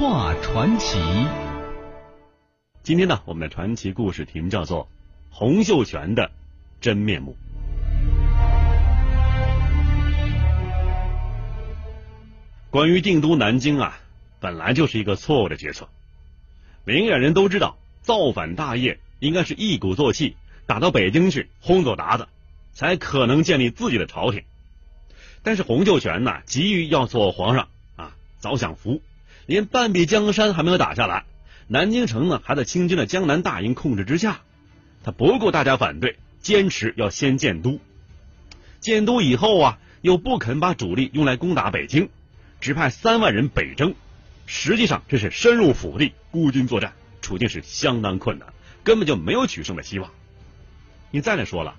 话传奇。今天呢，我们的传奇故事题目叫做《洪秀全的真面目》。关于定都南京啊，本来就是一个错误的决策。明眼人都知道，造反大业应该是一鼓作气打到北京去，轰走鞑子，才可能建立自己的朝廷。但是洪秀全呢，急于要做皇上啊，早享福，连半壁江山还没有打下来，南京城呢还在清军的江南大营控制之下，他不顾大家反对，坚持要先建都。建都以后啊，又不肯把主力用来攻打北京。只派三万人北征，实际上这是深入腹地，孤军作战，处境是相当困难，根本就没有取胜的希望。你再来说了，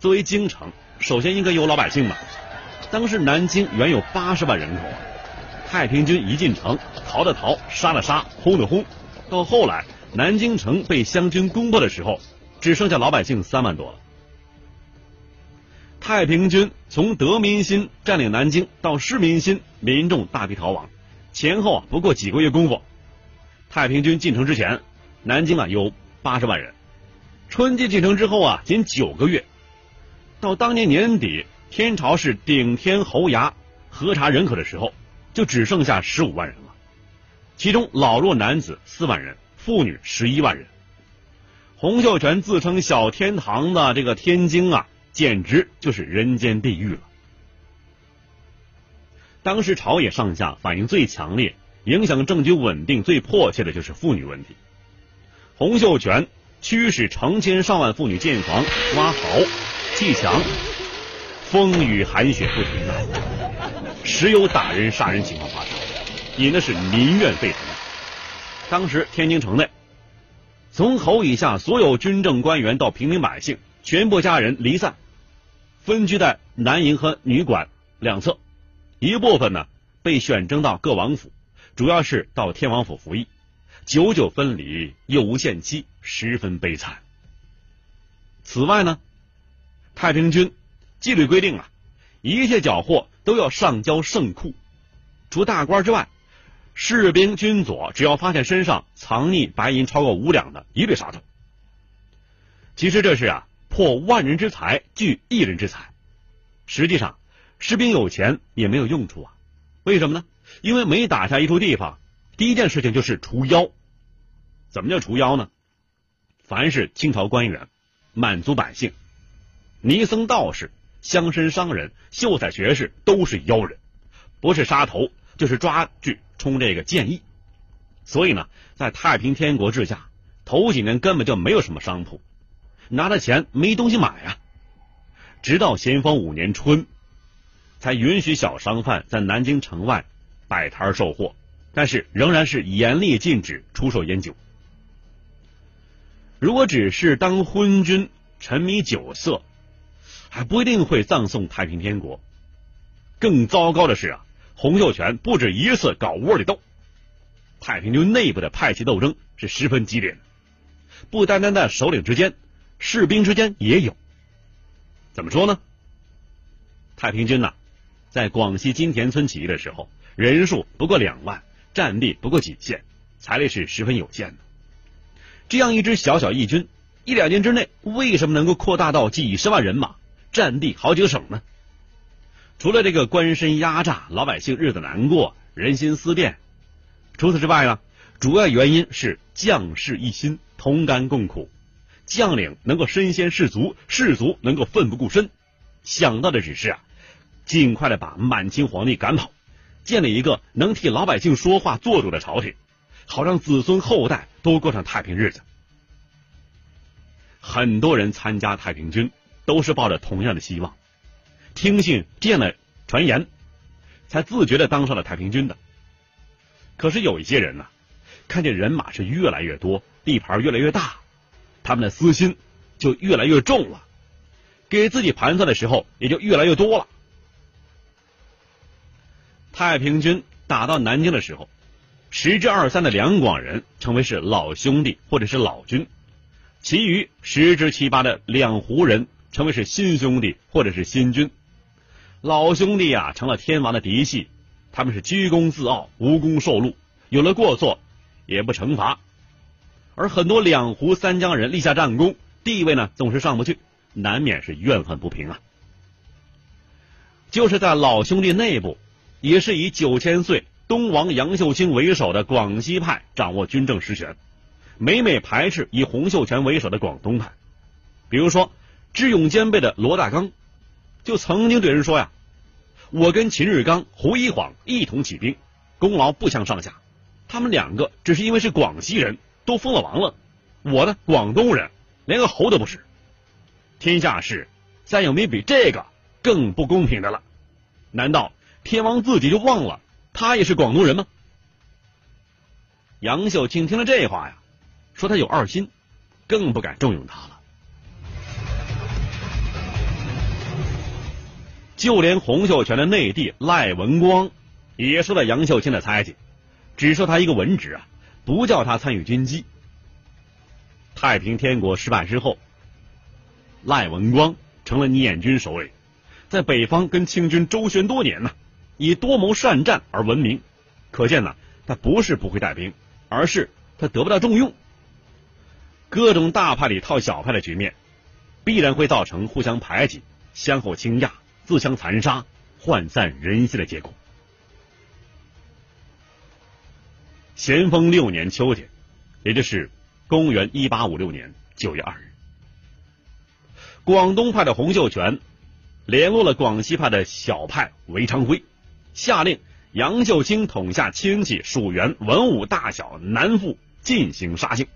作为京城，首先应该有老百姓嘛。当时南京原有八十万人口，太平军一进城，逃的逃，杀的杀，轰的轰，到后来南京城被湘军攻破的时候，只剩下老百姓三万多了。太平军从得民心占领南京到失民心，民众大批逃亡，前后啊不过几个月功夫。太平军进城之前，南京啊有八十万人；春季进城之后啊，仅九个月。到当年年底，天朝是顶天侯衙核查人口的时候，就只剩下十五万人了。其中老弱男子四万人，妇女十一万人。洪秀全自称小天堂的这个天津啊。简直就是人间地狱了。当时朝野上下反应最强烈、影响政局稳定最迫切的就是妇女问题。洪秀全驱使成千上万妇女建房、挖壕、砌墙，风雨寒雪不停啊，时有打人、杀人情况发生，引的是民怨沸腾。当时天津城内，从侯以下所有军政官员到平民百姓，全部家人离散。分居在南营和女馆两侧，一部分呢被选征到各王府，主要是到天王府服役，久久分离，又无限期，十分悲惨。此外呢，太平军纪律规定啊，一切缴获都要上交圣库，除大官之外，士兵军佐只要发现身上藏匿白银超过五两的，一律杀掉。其实这是啊。破万人之财，聚一人之财。实际上，士兵有钱也没有用处啊。为什么呢？因为每打下一处地方，第一件事情就是除妖。怎么叫除妖呢？凡是清朝官员、满族百姓、尼僧道士、乡绅商人、秀才学士，都是妖人，不是杀头就是抓去充这个建议。所以呢，在太平天国之下，头几年根本就没有什么商铺。拿了钱没东西买啊！直到咸丰五年春，才允许小商贩在南京城外摆摊售货，但是仍然是严厉禁止出售烟酒。如果只是当昏君、沉迷酒色，还不一定会葬送太平天国。更糟糕的是啊，洪秀全不止一次搞窝里斗，太平军内部的派系斗争是十分激烈的，不单单在首领之间。士兵之间也有，怎么说呢？太平军呐，在广西金田村起义的时候，人数不过两万，战力不过几县，财力是十分有限的。这样一支小小义军，一两年之内为什么能够扩大到几十万人马，占地好几个省呢？除了这个官绅压榨，老百姓日子难过，人心思变，除此之外呢，主要原因是将士一心，同甘共苦。将领能够身先士卒，士卒能够奋不顾身，想到的只是啊，尽快的把满清皇帝赶跑，建立一个能替老百姓说话做主的朝廷，好让子孙后代都过上太平日子。很多人参加太平军都是抱着同样的希望，听信这样的传言，才自觉的当上了太平军的。可是有一些人呢，看见人马是越来越多，地盘越来越大。他们的私心就越来越重了，给自己盘算的时候也就越来越多了。太平军打到南京的时候，十之二三的两广人称为是老兄弟或者是老军，其余十之七八的两湖人称为是新兄弟或者是新军。老兄弟啊，成了天王的嫡系，他们是居功自傲，无功受禄，有了过错也不惩罚，而很多两湖三江人立下战功，地位呢总是上不去，难免是怨恨不平啊。就是在老兄弟内部，也是以九千岁东王杨秀清为首的广西派掌握军政实权，每每排斥以洪秀全为首的广东派。比如说，智勇兼备的罗大刚，就曾经对人说呀：“我跟秦日刚、胡一晃一同起兵，功劳不相上下。他们两个只是因为是广西人，都封了王了。我呢，广东人，连个侯都不是。天下事，再有没比这个？”更不公平的了，难道天王自己就忘了他也是广东人吗？杨秀清听了这话呀，说他有二心，更不敢重用他了。就连洪秀全的内弟赖文光也受到杨秀清的猜忌，只说他一个文职啊，不叫他参与军机。太平天国失败之后，赖文光成了捻军首领。在北方跟清军周旋多年呢，以多谋善战而闻名。可见呢，他不是不会带兵，而是他得不到重用。各种大派里套小派的局面，必然会造成互相排挤、相互倾轧、自相残杀、涣散人心的结果。咸丰六年秋天，也就是公元一八五六年九月二日，广东派的洪秀全。联络了广西派的小派韦昌辉，下令杨秀清统下亲戚属员文武大小南赴进行杀性。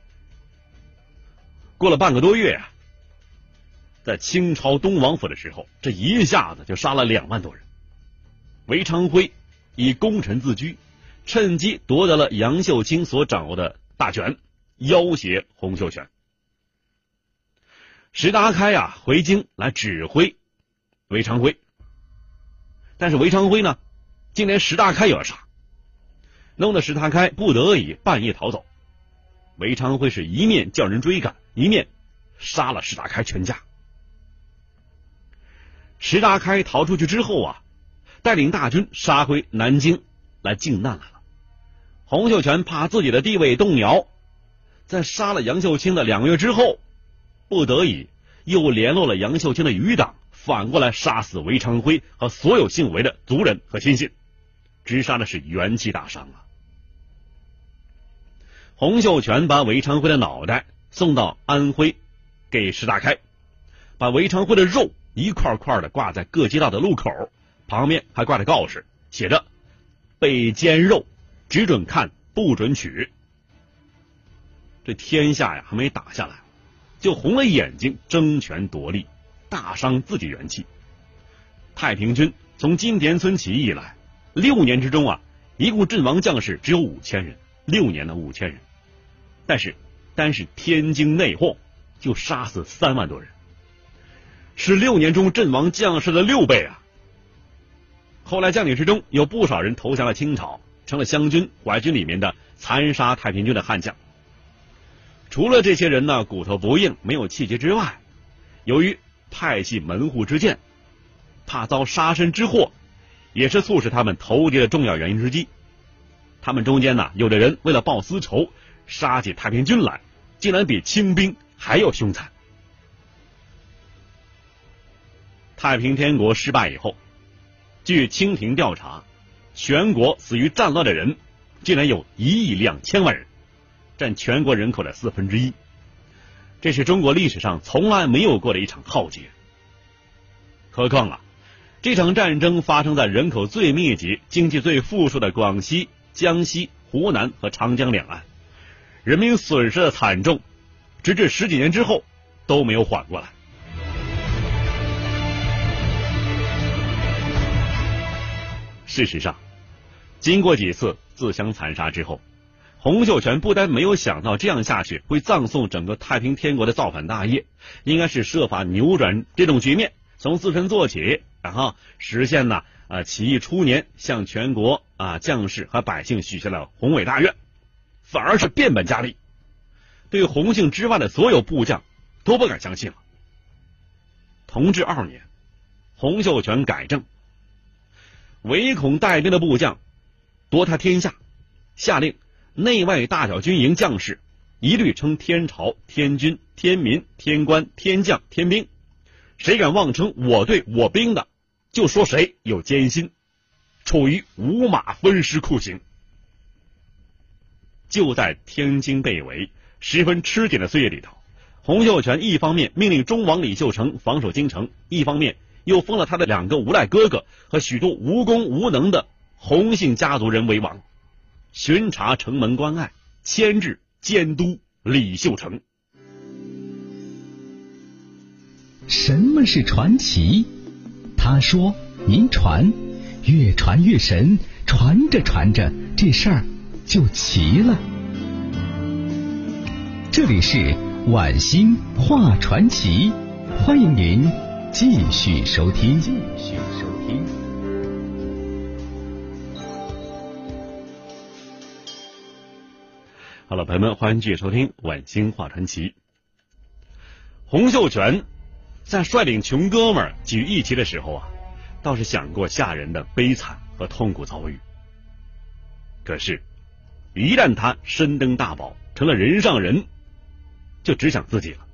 过了半个多月啊，在清朝东王府的时候，这一下子就杀了两万多人。韦昌辉以功臣自居，趁机夺得了杨秀清所掌握的大权，要挟洪秀全。石达开呀回京来指挥。韦昌辉，但是韦昌辉呢，竟连石达开也要杀，弄得石达开不得已半夜逃走。韦昌辉是一面叫人追赶，一面杀了石达开全家。石达开逃出去之后啊，带领大军杀回南京来靖难来了。洪秀全怕自己的地位动摇，在杀了杨秀清的两个月之后，不得已又联络了杨秀清的余党。反过来杀死韦昌辉和所有姓韦的族人和亲信，直杀的是元气大伤啊！洪秀全把韦昌辉的脑袋送到安徽给石达开，把韦昌辉的肉一块块的挂在各街道的路口，旁边还挂着告示，写着“被奸肉，只准看不准取”。这天下呀还没打下来，就红了眼睛争权夺利。大伤自己元气。太平军从金田村起义以来，六年之中啊，一共阵亡将士只有五千人。六年的五千人，但是单是天津内讧就杀死三万多人，是六年中阵亡将士的六倍啊。后来将领之中有不少人投降了清朝，成了湘军、淮军里面的残杀太平军的悍将。除了这些人呢，骨头不硬、没有气节之外，由于派系门户之见，怕遭杀身之祸，也是促使他们投敌的重要原因之一。他们中间呢，有的人为了报私仇，杀起太平军来，竟然比清兵还要凶残。太平天国失败以后，据清廷调查，全国死于战乱的人，竟然有一亿两千万人，占全国人口的四分之一。这是中国历史上从来没有过的一场浩劫。何况啊，这场战争发生在人口最密集、经济最富庶的广西、江西、湖南和长江两岸，人民损失的惨重，直至十几年之后都没有缓过来。事实上，经过几次自相残杀之后。洪秀全不但没有想到这样下去会葬送整个太平天国的造反大业，应该是设法扭转这种局面，从自身做起，然后实现呢啊起义初年向全国啊将士和百姓许下了宏伟大愿，反而是变本加厉，对洪姓之外的所有部将都不敢相信了。同治二年，洪秀全改正，唯恐带兵的部将夺他天下，下令。内外大小军营将士一律称天朝、天军、天民、天官、天将、天兵。谁敢妄称我对我兵的，就说谁有奸心，处于五马分尸酷刑。就在天津被围、十分吃紧的岁月里头，洪秀全一方面命令忠王李秀成防守京城，一方面又封了他的两个无赖哥哥和许多无功无能的洪姓家族人为王，巡查城门关隘，牵制监督李秀成。什么是传奇？他说：“您传，越传越神，传着传着，这事儿就齐了。”这里是晚星话传奇，欢迎您继续收听。继续收听。好了，朋友们，欢迎继续收听晚星话传奇。洪秀全。在率领穷哥们儿举义旗的时候啊，倒是想过下人的悲惨和痛苦遭遇。可是，一旦他身登大宝，成了人上人，就只想自己了。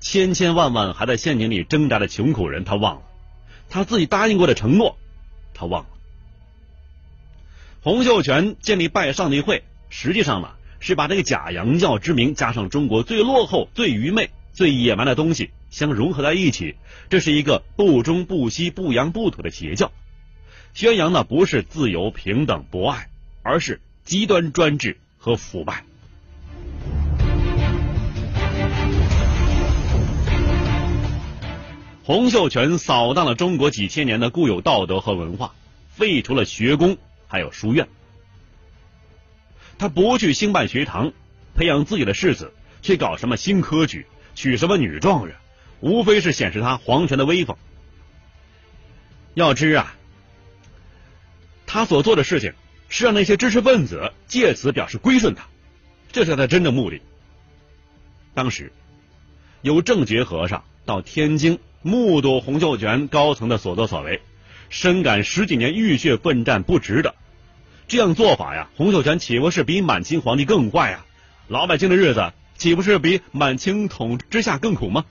千千万万还在陷阱里挣扎的穷苦人，他忘了；他自己答应过的承诺，他忘了。洪秀全建立拜上帝会，实际上呢，是把这个假洋教之名加上中国最落后、最愚昧。最野蛮的东西相融合在一起，这是一个不忠不息、不洋不土的邪教。宣扬的不是自由、平等、博爱，而是极端专制和腐败。洪秀全扫荡了中国几千年的固有道德和文化，废除了学宫还有书院。他不去兴办学堂，培养自己的世子，去搞什么新科举。娶什么女状元，无非是显示他皇权的威风。要知啊，他所做的事情是让那些知识分子借此表示归顺他，这是他真正目的。当时有正觉和尚到天津目睹洪秀全高层的所作所为，深感十几年浴血奋战不值得。这样做法呀，洪秀全岂不是比满清皇帝更坏啊？老百姓的日子。岂不是比满清统治之下更苦吗？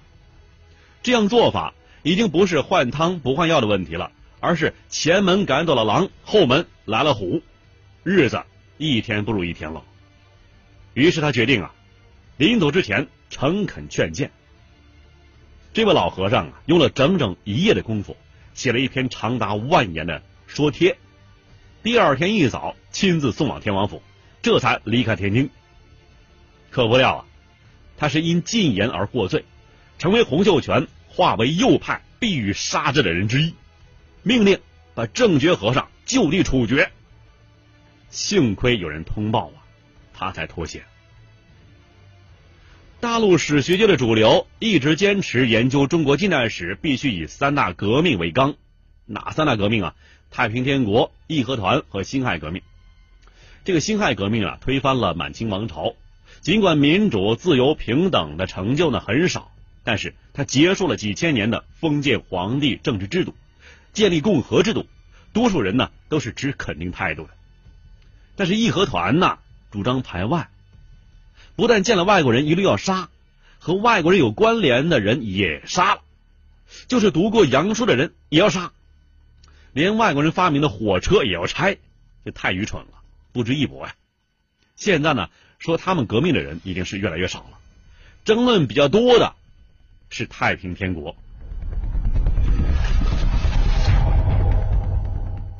这样做法已经不是换汤不换药的问题了，而是前门赶走了狼，后门来了虎，日子一天不如一天了。于是他决定啊，临走之前诚恳劝谏。这位老和尚啊，用了整整一夜的功夫，写了一篇长达万言的说帖。第二天一早，亲自送往天王府，这才离开天津。可不料啊！他是因禁言而获罪，成为洪秀全化为右派必予杀之的人之一，命令把正觉和尚就地处决。幸亏有人通报啊，他才脱险。大陆史学界的主流一直坚持研究中国近代史必须以三大革命为纲，哪三大革命啊？太平天国、义和团和辛亥革命。这个辛亥革命啊，推翻了满清王朝。尽管民主、自由、平等的成就呢很少，但是他结束了几千年的封建皇帝政治制度，建立共和制度，多数人呢都是持肯定态度的。但是义和团呢主张排外，不但见了外国人一律要杀，和外国人有关联的人也杀了，就是读过洋书的人也要杀，连外国人发明的火车也要拆，这太愚蠢了，不值一驳呀！现在呢？说他们革命的人已经是越来越少了，争论比较多的是太平天国。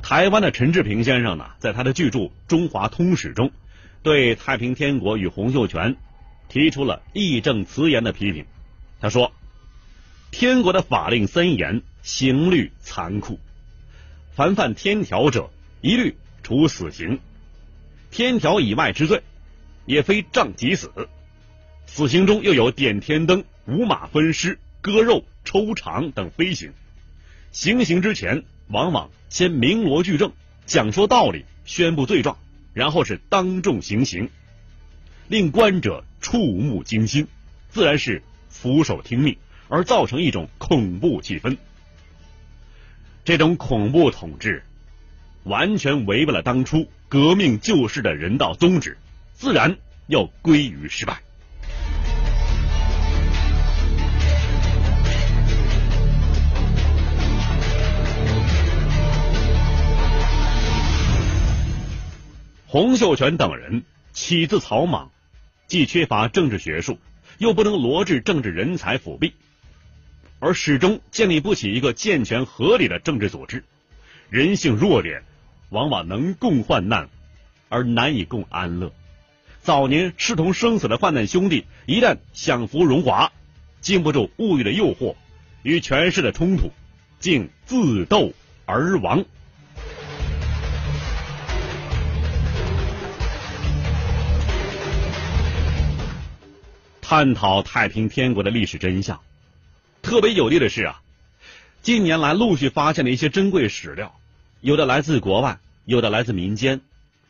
台湾的陈志平先生呢，在他的巨著《中华通史》中，对太平天国与洪秀全提出了义正辞严的批评。他说：“天国的法令森严，刑律残酷，凡犯天条者，一律处死刑。天条以外之罪。”也非杖即死，死刑中又有点天灯、五马分尸、割肉、抽肠等非刑。行刑之前，往往先鸣锣具证，讲说道理，宣布罪状，然后是当众行刑，令观者触目惊心，自然是俯首听命，而造成一种恐怖气氛。这种恐怖统治，完全违背了当初革命救世的人道宗旨，自然要归于失败。洪秀全等人起自草莽，既缺乏政治学术，又不能罗致政治人才辅弼，而始终建立不起一个健全合理的政治组织。人性弱点，往往能共患难，而难以共安乐。早年视同生死的患难兄弟，一旦享福荣华，经不住物欲的诱惑与权势的冲突，竟自斗而亡。探讨太平天国的历史真相，特别有利的是啊，近年来陆续发现了一些珍贵史料，有的来自国外，有的来自民间，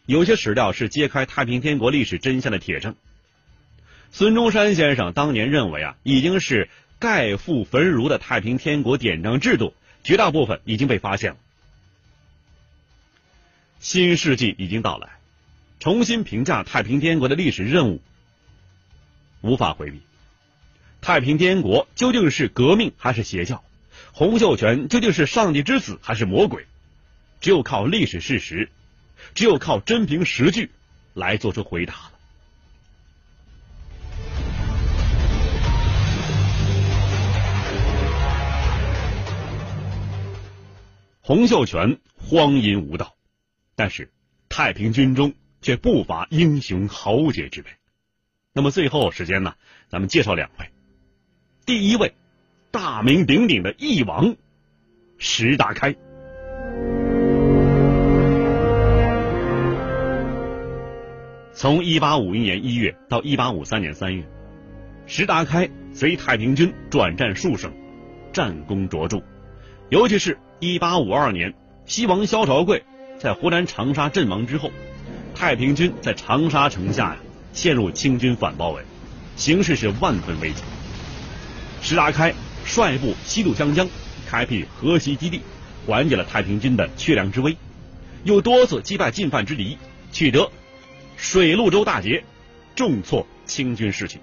有些史料是揭开太平天国历史真相的铁证。孙中山先生当年认为啊，已经是盖覆焚儒的太平天国典章制度，绝大部分已经被发现了。新世纪已经到来，重新评价太平天国的历史任务。无法回避，太平天国究竟是革命还是邪教？洪秀全究竟是上帝之子还是魔鬼？只有靠历史事实，只有靠真凭实据来做出回答了。洪秀全荒淫无道，但是太平军中却不乏英雄豪杰之辈。那么最后时间呢，咱们介绍两位。第一位，大名鼎鼎的翼王石达开。从一八五一年一月到一八五三年三月，石达开随太平军转战数省，战功卓著。尤其是一八五二年，西王萧朝贵在湖南长沙阵亡之后，太平军在长沙城下呀。陷入清军反包围，形势是万分危急。石达开率部西渡湘江，开辟河西基地，缓解了太平军的缺粮之危，又多次击败进犯之敌，取得水陆洲大捷，重挫清军士气。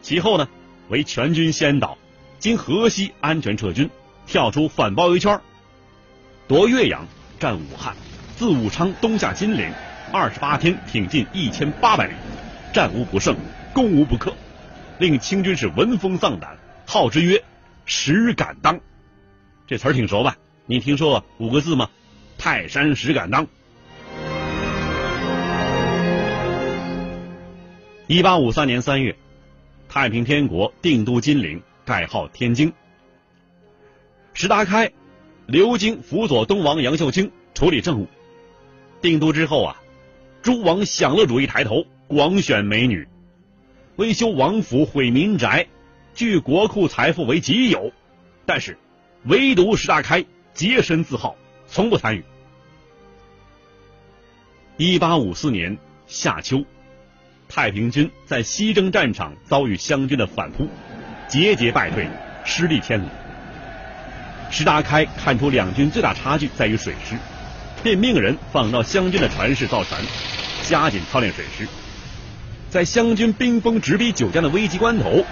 其后呢，为全军先导，经河西安全撤军，跳出反包围圈，夺岳阳，占武汉，自武昌东下金陵，二十八天挺进一千八百里。战无不胜，攻无不克，令清军是闻风丧胆，号之曰“石敢当”。这词儿挺熟吧？你听说五个字吗？泰山石敢当。一八五三年三月，太平天国定都金陵，改号天津。石达开留京辅佐东王杨秀清处理政务。定都之后啊，诸王享乐主义抬头。广选美女，为修王府、毁民宅，据国库财富为己有，但是唯独石达开洁身自好，从不参与。一八五四年夏秋，太平军在西征战场遭遇湘军的反扑，节节败退，失利千里。石达开看出两军最大差距在于水师，便命人仿照湘军的船式造船，加紧操练水师。在湘军兵锋直逼九江的危急关头，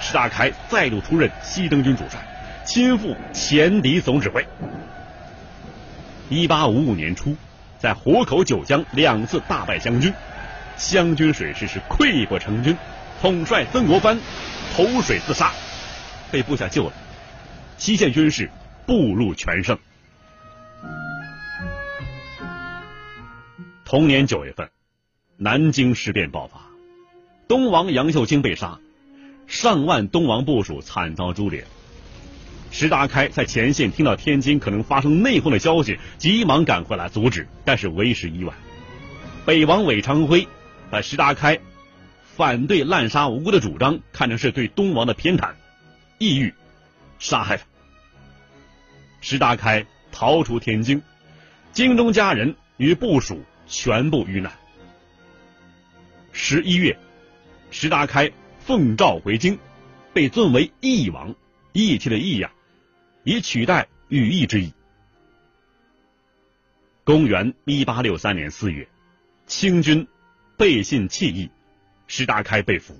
石达开再度出任西征军主帅，亲赴前敌总指挥。一八五五年初，在湖口、九江两次大败湘军，湘军水师是溃不成军，统帅曾国藩投水自杀，被部下救了，西线军事步入全胜。同年九月份，南京事变爆发。东王杨秀清被杀，上万东王部属惨遭株连。石达开在前线听到天津可能发生内讧的消息，急忙赶回来阻止，但是为时已晚。北王韦昌辉把石达开反对滥杀无辜的主张看成是对东王的偏袒，意欲杀害他。石达开逃出天津，京中家人与部属全部遇难。十一月。石达开奉诏回京，被尊为义王，义气的义呀，以取代羽翼之意。公元一八六三年四月，清军背信弃义，石达开被俘。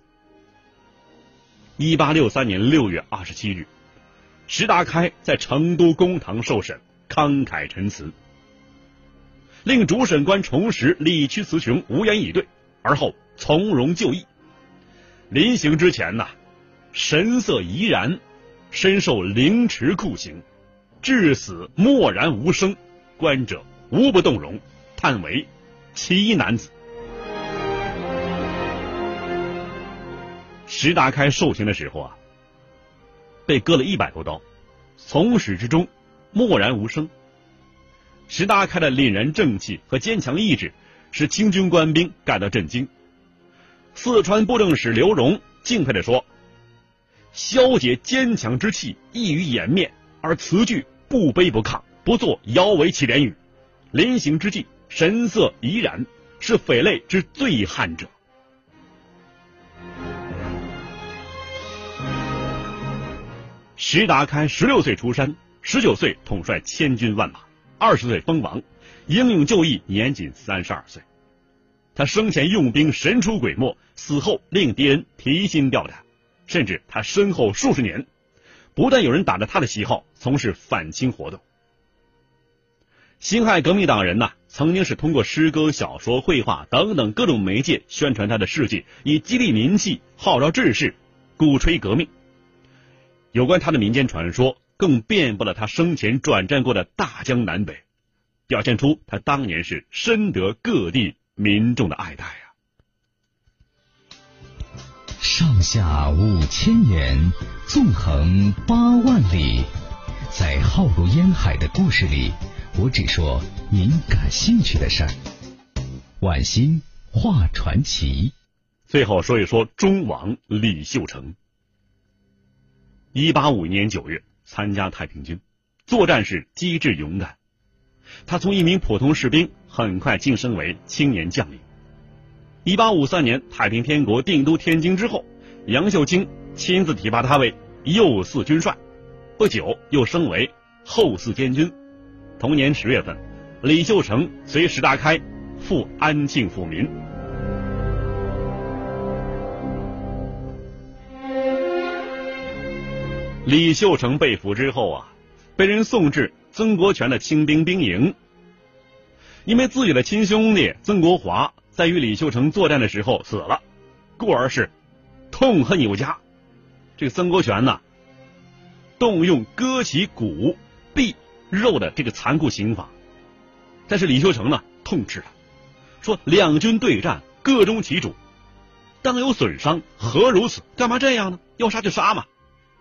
一八六三年六月二十七日，石达开在成都公堂受审，慷慨陈词，令主审官重实理屈词穷，无言以对，而后从容就义。临行之前呐，神色怡然，身受凌迟酷刑，至死默然无声，观者。无不动容，叹为奇男子。石达开受刑的时候啊，被割了一百多刀，从始至终默然无声。石达开的凛然正气和坚强意志，使清军官兵感到震惊。四川布政使刘荣敬佩地说：“萧杰坚强之气溢于颜面，而词句不卑不亢，不作摇为其言语。”临行之际，神色怡然，是匪类之最悍者。石达开十六岁出山，十九岁统帅千军万马，二十岁封王，英勇就义，年仅三十二岁。他生前用兵神出鬼没，死后令敌人提心吊胆，甚至他身后数十年，不但有人打着他的旗号从事反清活动。辛亥革命党人呐，曾经是通过诗歌、小说、绘画等等各种媒介宣传他的事迹，以激励民气、号召志士、鼓吹革命。有关他的民间传说，更遍布了他生前转战过的大江南北，表现出他当年是深得各地民众的爱戴啊。上下五千年，纵横八万里，在浩如烟海的故事里。我只说您感兴趣的事儿。晚星画传奇，最后说一说忠王李秀成。一八五一年九月，参加太平军，作战时机智勇敢。他从一名普通士兵，很快晋升为青年将领。一八五三年，太平天国定都天津之后，杨秀清亲自提拔他为右四军帅，不久又升为后四监军。同年十月份，李秀成随石达开赴安庆抚民。李秀成被俘之后啊，被人送至曾国荃的清兵兵营。因为自己的亲兄弟曾国华在与李秀成作战的时候死了，故而是痛恨有加。这个曾国荃呢，动用割其骨臂。肉的这个残酷刑法，但是李秀成呢痛斥了，说两军对战各中其主，当有损伤，何如此？干嘛这样呢？要杀就杀嘛，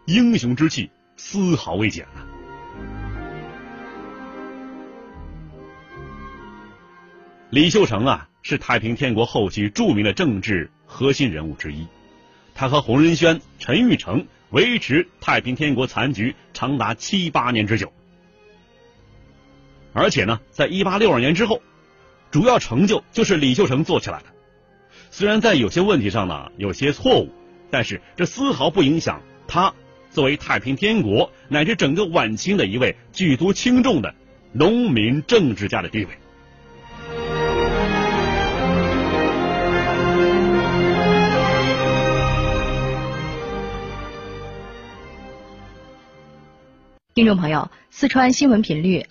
英雄之气丝毫未减啊！李秀成啊，是太平天国后期著名的政治核心人物之一，他和洪仁轩、陈玉成维持太平天国残局长达七八年之久。而且呢，在一八六二年之后，主要成就就是李秀成做起来的。虽然在有些问题上呢有些错误，但是这丝毫不影响他作为太平天国乃至整个晚清的一位举足轻重的农民政治家的地位。听众朋友，四川新闻频率。